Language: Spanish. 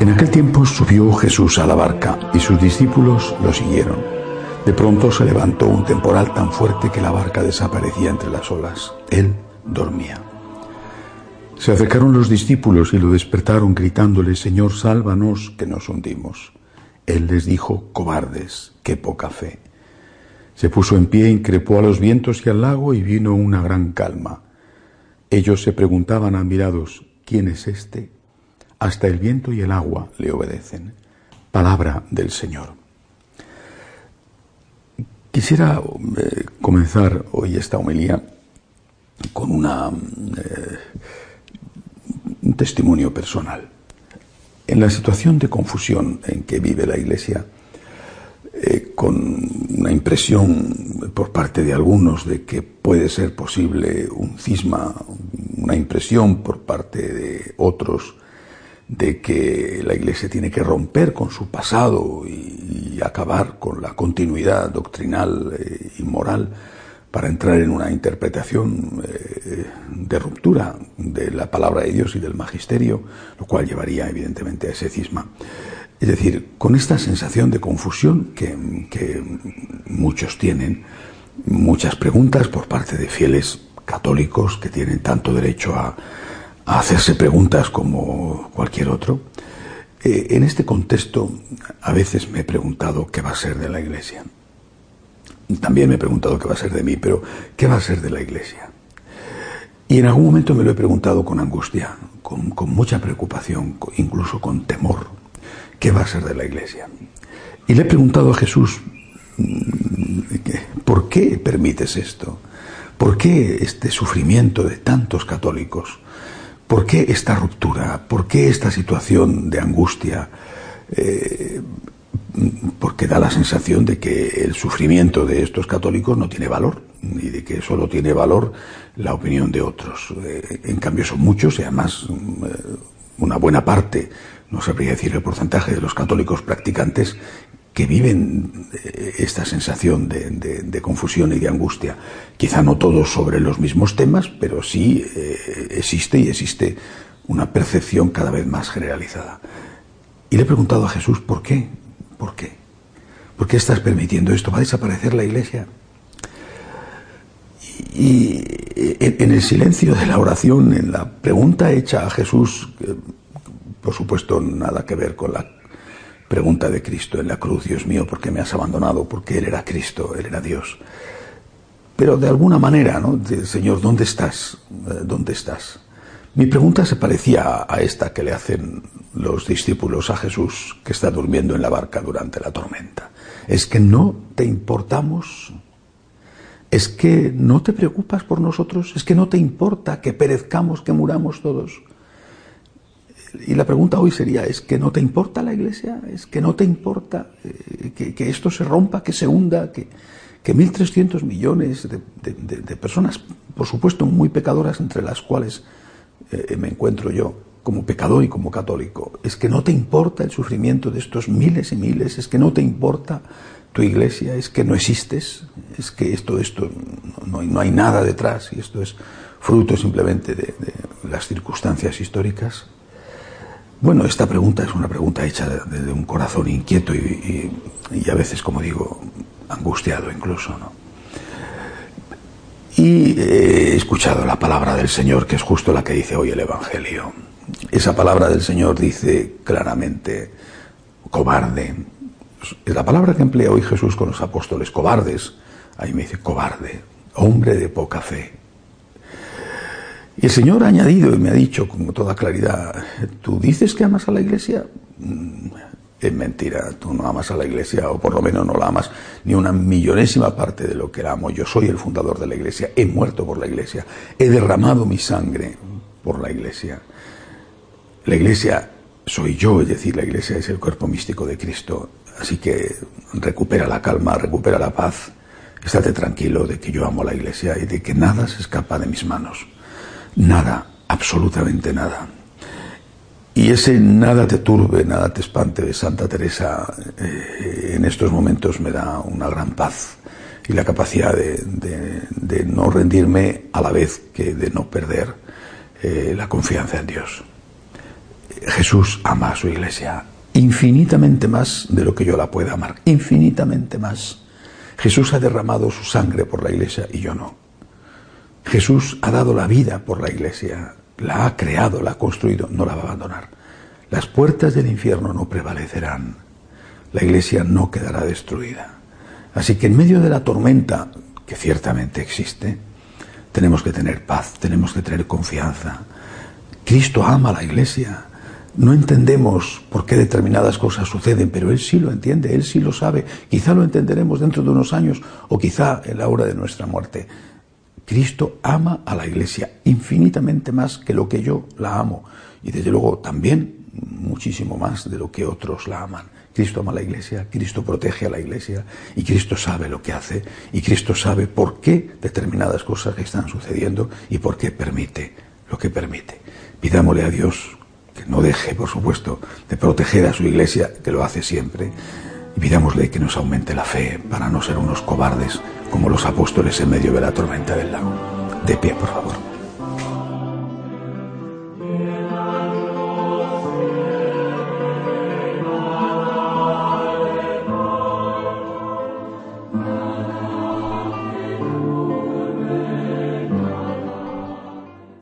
En aquel tiempo subió Jesús a la barca y sus discípulos lo siguieron. De pronto se levantó un temporal tan fuerte que la barca desaparecía entre las olas. Él dormía. Se acercaron los discípulos y lo despertaron gritándole, Señor, sálvanos, que nos hundimos. Él les dijo, cobardes, qué poca fe. Se puso en pie, increpó a los vientos y al lago y vino una gran calma. Ellos se preguntaban admirados, ¿quién es este? Hasta el viento y el agua le obedecen. Palabra del Señor. Quisiera eh, comenzar hoy esta homilía con eh, un testimonio personal. En la situación de confusión en que vive la Iglesia, eh, con una impresión por parte de algunos de que puede ser posible un cisma, una impresión por parte de otros de que la Iglesia tiene que romper con su pasado y, acabar con la continuidad doctrinal eh, y moral para entrar en una interpretación eh, de ruptura de la palabra de Dios y del magisterio, lo cual llevaría evidentemente a ese cisma. Es decir, con esta sensación de confusión que, que muchos tienen, muchas preguntas por parte de fieles católicos que tienen tanto derecho a, hacerse preguntas como cualquier otro. Eh, en este contexto, a veces me he preguntado qué va a ser de la Iglesia. También me he preguntado qué va a ser de mí, pero ¿qué va a ser de la Iglesia? Y en algún momento me lo he preguntado con angustia, con, con mucha preocupación, incluso con temor. ¿Qué va a ser de la Iglesia? Y le he preguntado a Jesús, mm, ¿por qué permites esto? ¿Por qué este sufrimiento de tantos católicos? ¿Por qué esta ruptura? ¿Por qué esta situación de angustia? Eh, porque da la sensación de que el sufrimiento de estos católicos no tiene valor y de que solo tiene valor la opinión de otros. Eh, en cambio son muchos y además eh, una buena parte, no sabría decir el porcentaje de los católicos practicantes que viven eh, esta sensación de, confusión y de angustia. Quizá no todos sobre los mismos temas, pero sí eh, existe y existe una percepción cada vez más generalizada. Y le he preguntado a Jesús, ¿por qué? ¿Por qué? ¿Por qué estás permitiendo esto? ¿Va a desaparecer la iglesia? Y en el silencio de la oración, en la pregunta hecha a Jesús, por supuesto nada que ver con la pregunta de Cristo en la cruz, Dios mío, ¿por qué me has abandonado? Porque Él era Cristo, Él era Dios. Pero de alguna manera, ¿no? Señor, ¿dónde estás? Eh, ¿Dónde estás? Mi pregunta se parecía a esta que le hacen los discípulos a Jesús que está durmiendo en la barca durante la tormenta. ¿Es que no te importamos? ¿Es que no te preocupas por nosotros? ¿Es que no te importa que perezcamos, que muramos todos? Y la pregunta hoy sería, ¿es que no te importa la iglesia? ¿Es que no te importa eh, que, esto se rompa, que se hunda, que, que 1.300 millones de, personas, por supuesto muy pecadoras, entre las cuales eh, me encuentro yo, como pecador y como católico, es que no te importa el sufrimiento de estos miles y miles, es que no te importa tu iglesia, es que no existes, es que esto, esto no, no hay nada detrás y esto es fruto simplemente de las circunstancias históricas. Bueno, esta pregunta es una pregunta hecha desde un corazón inquieto y, a veces, como digo, angustiado incluso, ¿no? Y he escuchado la palabra del Señor, que es justo la que dice hoy el Evangelio. Esa palabra del Señor dice claramente, cobarde. Es la palabra que emplea hoy Jesús con los apóstoles, cobardes. Ahí me dice, cobarde, hombre de poca fe. Y el Señor ha añadido y me ha dicho con toda claridad, ¿tú dices que amas a la iglesia? Mm, es mentira, tú no amas a la iglesia, o por lo menos no la amas ni una millonésima parte de lo que la amo. Yo soy el fundador de la iglesia, he muerto por la iglesia, he derramado mi sangre por la iglesia. La iglesia soy yo, es decir, la iglesia es el cuerpo místico de Cristo. Así que recupera la calma, recupera la paz, estate tranquilo de que yo amo a la iglesia y de que nada se escapa de mis manos. Nada, absolutamente nada. Y ese nada te turbe, nada te espante de Santa Teresa eh, en estos momentos me da una gran paz y la capacidad de, no rendirme a la vez que de no perder eh, la confianza en Dios. Jesús ama a su iglesia infinitamente más de lo que yo la pueda amar, infinitamente más. Jesús ha derramado su sangre por la iglesia y yo no. Jesús ha dado la vida por la iglesia, la ha creado, la ha construido, no la va a abandonar. Las puertas del infierno no prevalecerán, la iglesia no quedará destruida. Así que en medio de la tormenta, que ciertamente existe, tenemos que tener paz, tenemos que tener confianza. Cristo ama a la iglesia, no entendemos por qué determinadas cosas suceden, pero Él sí lo entiende, Él sí lo sabe. Quizá lo entenderemos dentro de unos años o quizá en la hora de nuestra muerte. Cristo ama a la iglesia infinitamente más que lo que yo la amo y desde luego también muchísimo más de lo que otros la aman. Cristo ama a la iglesia, Cristo protege a la iglesia y Cristo sabe lo que hace y Cristo sabe por qué determinadas cosas están sucediendo y por qué permite lo que permite. Pidámosle a Dios no deje, por supuesto, de proteger a su iglesia, que lo hace siempre, y pidámosle que nos aumente la fe para no ser unos cobardes como los apóstoles en medio de la tormenta del lago. De pie, por favor.